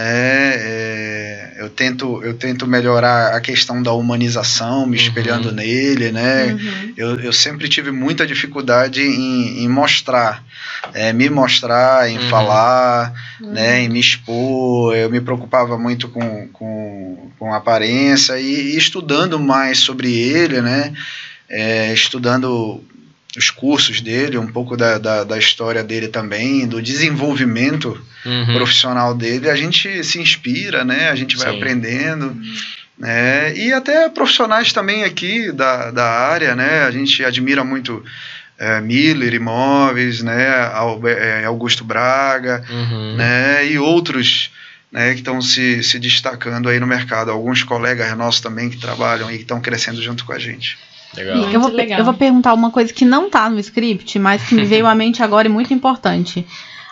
é, eu tento eu tento melhorar a questão da humanização, me uhum. espelhando nele, né, uhum. eu, eu sempre tive muita dificuldade em, em mostrar, é, me mostrar, em uhum. falar, né, em me expor, eu me preocupava muito com, com, com aparência e, e estudando mais sobre ele, né, é, estudando os cursos dele, um pouco da, da, da, história dele também, do desenvolvimento uhum. profissional dele, a gente se inspira, né? A gente vai Sim. aprendendo. Né? E até profissionais também aqui da, da área, né? A gente admira muito é, Miller Imóveis, né? É, Augusto Braga, uhum. né? E outros né, que estão se, se destacando aí no mercado. Alguns colegas nossos também que trabalham e que estão crescendo junto com a gente. Legal. Eu, vou, legal. eu vou perguntar uma coisa que não está no script, mas que me veio à mente agora e muito importante.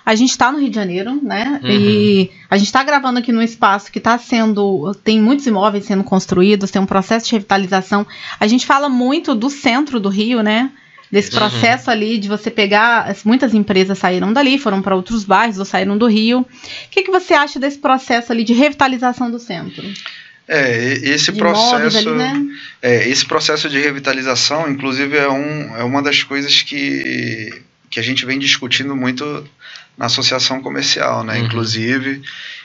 A gente está no Rio de Janeiro, né? Uhum. E a gente está gravando aqui num espaço que está sendo. Tem muitos imóveis sendo construídos, tem um processo de revitalização. A gente fala muito do centro do Rio, né? Desse uhum. processo uhum. ali de você pegar. Muitas empresas saíram dali, foram para outros bairros ou saíram do Rio. O que, que você acha desse processo ali de revitalização do centro? É, esse processo, ali, né? é, esse processo de revitalização, inclusive, é, um, é uma das coisas que, que a gente vem discutindo muito na associação comercial, né? Uhum. Inclusive,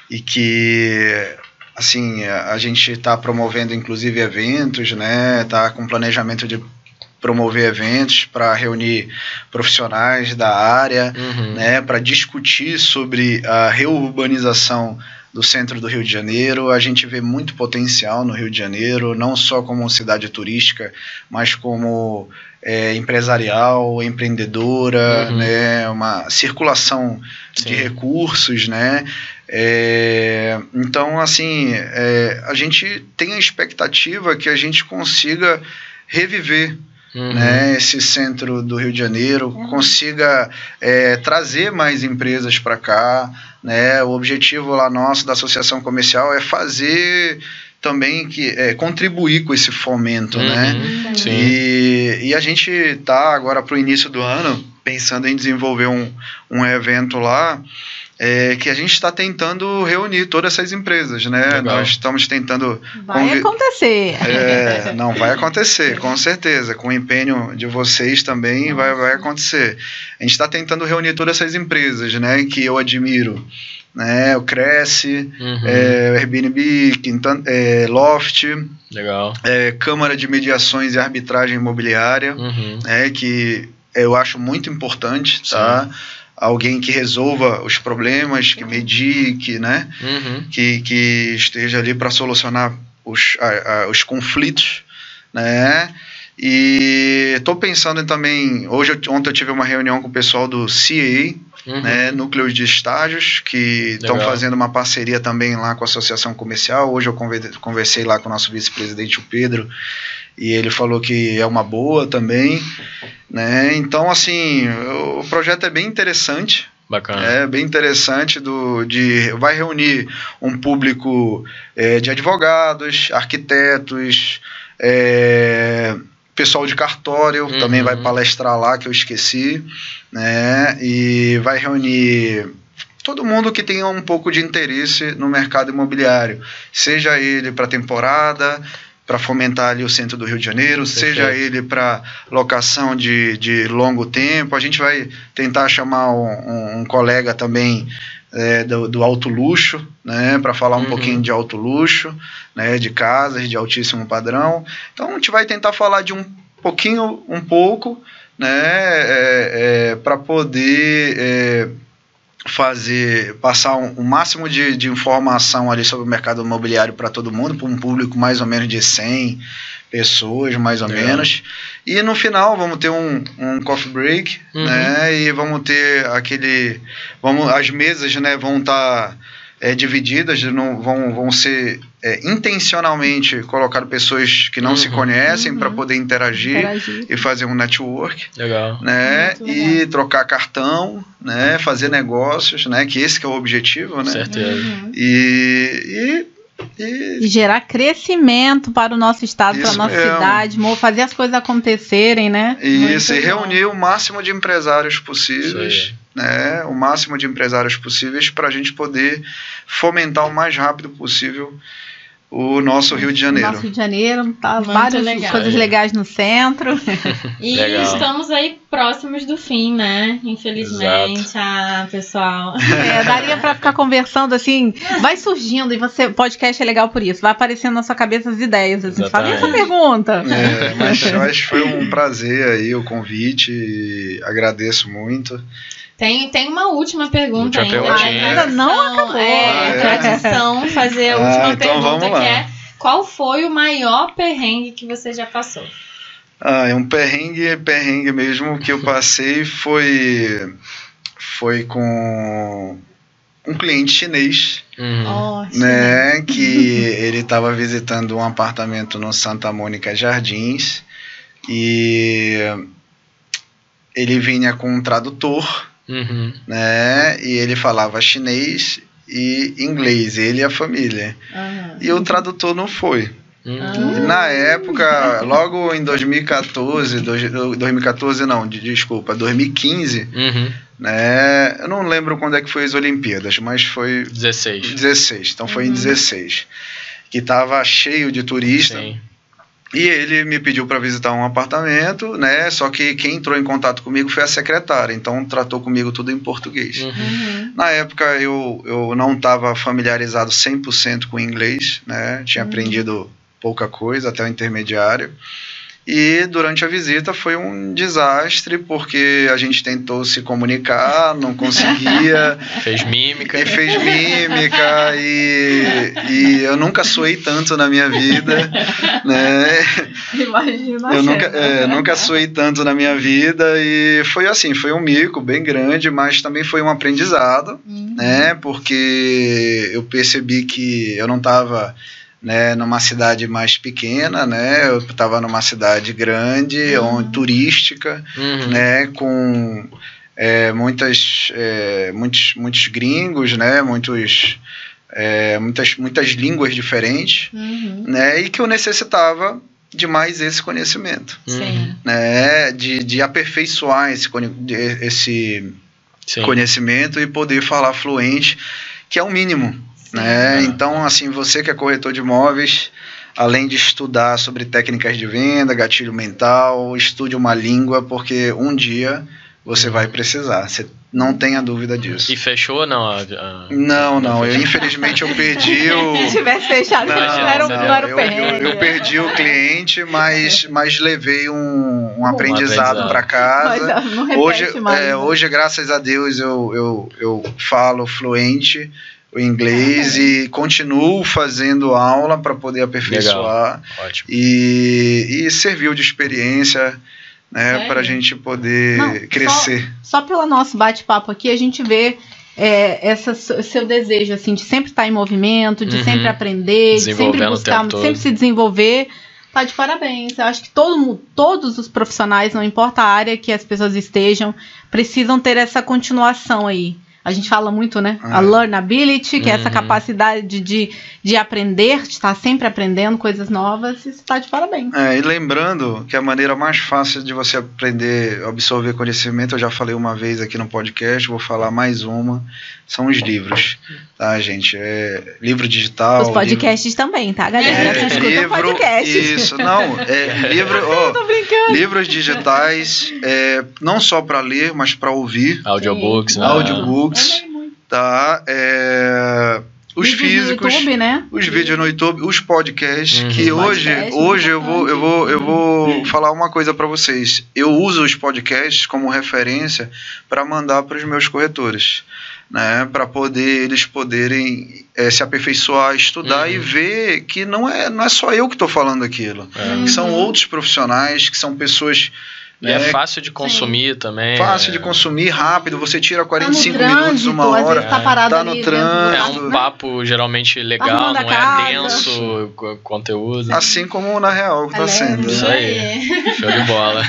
e que assim a gente está promovendo inclusive eventos, né? Tá com planejamento de promover eventos para reunir profissionais da área, uhum. né? Para discutir sobre a reurbanização do centro do Rio de Janeiro. A gente vê muito potencial no Rio de Janeiro, não só como cidade turística, mas como é, empresarial, empreendedora, uhum. né, uma circulação Sim. de recursos, né? É, então, assim, é, a gente tem a expectativa que a gente consiga reviver uhum. né, esse centro do Rio de Janeiro, uhum. consiga é, trazer mais empresas para cá. Né, o objetivo lá nosso da associação comercial é fazer também que é, contribuir com esse fomento, né? uhum, né? Sim. E, e a gente está agora para o início do ano pensando em desenvolver um, um evento lá é, que a gente está tentando reunir todas essas empresas, né? Legal. Nós estamos tentando. Vai acontecer. É, não vai acontecer, com certeza. Com o empenho de vocês também vai, vai acontecer. A gente está tentando reunir todas essas empresas, né? Que eu admiro né? O Cresce, uhum. é, Airbnb, Quintan, é, Loft, Legal. É, Câmara de Mediações e Arbitragem Imobiliária, uhum. é, que eu acho muito importante, tá? Alguém que resolva os problemas, que medie, que, né? Uhum. Que, que esteja ali para solucionar os, a, a, os conflitos, né? E estou pensando em também. Hoje, ontem eu tive uma reunião com o pessoal do CA, uhum. né, núcleos de estágios, que estão fazendo uma parceria também lá com a Associação Comercial. Hoje eu conversei lá com o nosso vice-presidente, o Pedro, e ele falou que é uma boa também. Né? Então, assim, o projeto é bem interessante. Bacana. É bem interessante do, de vai reunir um público é, de advogados, arquitetos, é, pessoal de cartório uhum. também vai palestrar lá, que eu esqueci, né? E vai reunir todo mundo que tenha um pouco de interesse no mercado imobiliário, seja ele para temporada, para fomentar ali o centro do Rio de Janeiro, Perfeito. seja ele para locação de, de longo tempo. A gente vai tentar chamar um, um, colega também é, do, do, alto luxo, né, para falar um uhum. pouquinho de alto luxo, né, de casas de altíssimo padrão. Então a gente vai tentar falar de um pouquinho, um pouco, né, é, é, para poder é, fazer passar um, um máximo de, de, informação ali sobre o mercado imobiliário para todo mundo, para um público mais ou menos de 100 pessoas, mais ou menos. E no final vamos ter um, um coffee break, uhum. né? E vamos ter aquele, vamos as mesas, né? Vão estar tá, é, divididas, não vão, vão ser é, intencionalmente colocar pessoas que não uhum. se conhecem uhum. para poder interagir, interagir, e fazer um network, legal. né? E trocar cartão, né? Fazer negócios, né? Que esse que é o objetivo, né? Certeza. E, e e, e, gerar crescimento para o nosso estado, para a nossa mesmo. cidade, fazer as coisas acontecerem, né? Isso, Muito e reunir o máximo de empresários possíveis, né? O máximo de empresários possíveis para a gente poder fomentar o mais rápido possível o nosso Rio de Janeiro. Nosso Rio de Janeiro, tá Muito várias legal. coisas legais no centro. E legal. estamos aí próximos do fim, né? Infelizmente, Exato. ah, pessoal. É, daria para ficar conversando assim, vai surgindo e você, podcast é legal por isso, vai aparecendo na sua cabeça as ideias, assim, fala essa pergunta. É, mas, mas foi um prazer aí o convite, agradeço muito. Tem, tem uma última pergunta última ainda. Ainda não acabou. É, ah, é. tradição fazer a ah, última então pergunta, que é qual foi o maior perrengue que você já passou? Ah, é um perrengue, perrengue mesmo que eu passei foi foi com um cliente chinês, uhum. né, que ele estava visitando um apartamento no Santa Mônica Jardins e ele vinha com um tradutor, uhum. né, e ele falava chinês e inglês, ele e a família. Uhum. E o tradutor não foi. Uhum. Na época, logo em 2014, 2014 não, desculpa, 2015, uhum. né? Eu não lembro quando é que foi as Olimpíadas, mas foi 16. 16. Então foi uhum. em 16 que estava cheio de turista. Sim. E ele me pediu para visitar um apartamento, né? Só que quem entrou em contato comigo foi a secretária, então tratou comigo tudo em português. Uhum. uhum. Na época eu, eu não estava familiarizado 100% com inglês, né? Tinha uhum. aprendido pouca coisa até o intermediário. E durante a visita foi um desastre, porque a gente tentou se comunicar, não conseguia. fez mímica. E fez mímica, e, e eu nunca suei tanto na minha vida, né? Imagina. Eu nunca, é, nunca suei tanto na minha vida, e foi assim, foi um mico bem grande, mas também foi um aprendizado, uhum. né? Porque eu percebi que eu não estava né, numa cidade mais pequena, né? Eu estava numa cidade grande, uhum. onde, turística, uhum. né? Com é, muitas, é, muitos, muitos gringos, né? Muitos, é, muitas, muitas línguas diferentes, uhum. né? E que eu necessitava de mais esse conhecimento, Sim. né? De, de aperfeiçoar esse, esse conhecimento e poder falar fluente, que é o mínimo, né? Então, assim, você que é corretor de imóveis, além de estudar sobre técnicas de venda, gatilho mental, estude uma língua, porque um dia você vai precisar. Você não tenha dúvida disso. E fechou ou não? A, a... Não, não. Eu, infelizmente eu perdi o. Se tivesse fechado, não, não era, não, não era o eu, eu, eu, perdi o cliente, mas, mas levei um, um aprendizado para casa. hoje, mais, é, hoje, graças a Deus, eu, eu, eu falo fluente o inglês e continuo fazendo aula para poder aperfeiçoar. E, e serviu de experiência né, para a gente poder Não, crescer. Só, só pelo nosso bate-papo aqui, a gente vê é, essa, seu desejo assim de sempre estar em movimento, de uhum. sempre aprender, de sempre buscar, sempre se desenvolver. Tá de parabéns. Eu acho que todo, todos os profissionais, não importa a área que as pessoas estejam, precisam ter essa continuação aí a gente fala muito, né? Ah, a é. learnability, que uhum. é essa uhum. capacidade de, de aprender, de estar sempre aprendendo coisas novas, isso está de parabéns. É, e lembrando que a maneira mais fácil de você aprender, absorver conhecimento, eu já falei uma vez aqui no podcast, vou falar mais uma, são os livros, tá, gente? É, livro digital. Os podcasts livro... também, tá, galera? É, livro, podcast. Isso, não, é, livro, oh, livros digitais, é, não só para ler, mas para ouvir. Audiobooks, né? Audiobooks, tá? É, os físicos, YouTube, né? os vídeos no YouTube, os podcasts, uhum. que hoje, Podcast, hoje eu vou, eu vou, eu vou uhum. falar uma coisa para vocês. Eu uso os podcasts como referência para mandar para os meus corretores né, para poder eles poderem é, se aperfeiçoar, estudar uhum. e ver que não é, não é só eu que estou falando aquilo, é. são uhum. outros profissionais, que são pessoas e é, é fácil de consumir Sim. também. Fácil é. de consumir, rápido. Você tira 45 tá minutos, uma hora. Tá, parado tá no trânsito. É um papo geralmente legal, não é denso conteúdo. Assim como na real que tá sendo. Isso aí. Show de bola.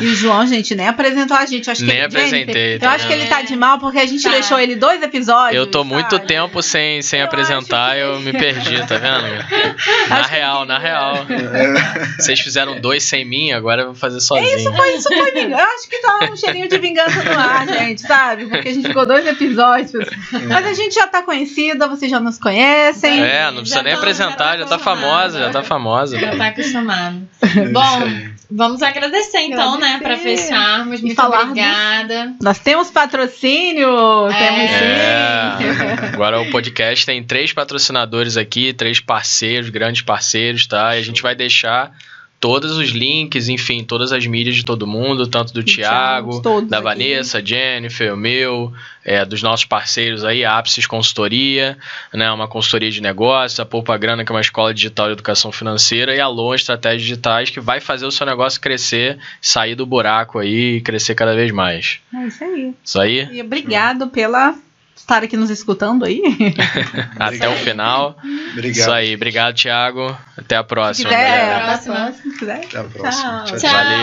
E o João, gente, nem apresentou a gente. acho nem que apresentei. Jennifer, eu acho que ele tá de mal porque a gente tá. deixou ele dois episódios. Eu tô muito sabe? tempo sem, sem eu apresentar, que... eu me perdi, tá vendo? na real, na real. É. Vocês fizeram dois sem mim, agora eu vou fazer sozinho. Isso foi, isso foi acho que tá um cheirinho de vingança no ar, gente, sabe? Porque a gente ficou dois episódios. Mas a gente já tá conhecida, vocês já nos conhecem. É, não precisa já nem tô, apresentar, já, já tá famosa, já tá famosa. Já tá acostumado. Bom, vamos agradecer então, agradecer. né, pra fecharmos. Muito falar obrigada. Nós temos patrocínio, é. temos sim. É. Agora o podcast tem três patrocinadores aqui, três parceiros, grandes parceiros, tá? E a gente vai deixar todos os links, enfim, todas as mídias de todo mundo, tanto do Tiago, da aqui. Vanessa, Jennifer, o meu, é, dos nossos parceiros aí, a Apsis Consultoria, né, uma consultoria de negócios, a Poupa Grana, que é uma escola digital de educação financeira, e a Lon Estratégias Digitais, que vai fazer o seu negócio crescer, sair do buraco aí e crescer cada vez mais. É isso aí. Isso aí? E obrigado pela estar aqui nos escutando aí. Até o final. Obrigado. Isso aí. Obrigado, Thiago. Até a próxima. Quiser, até a próxima. Até a próxima. Tchau. Tchau. Valeu.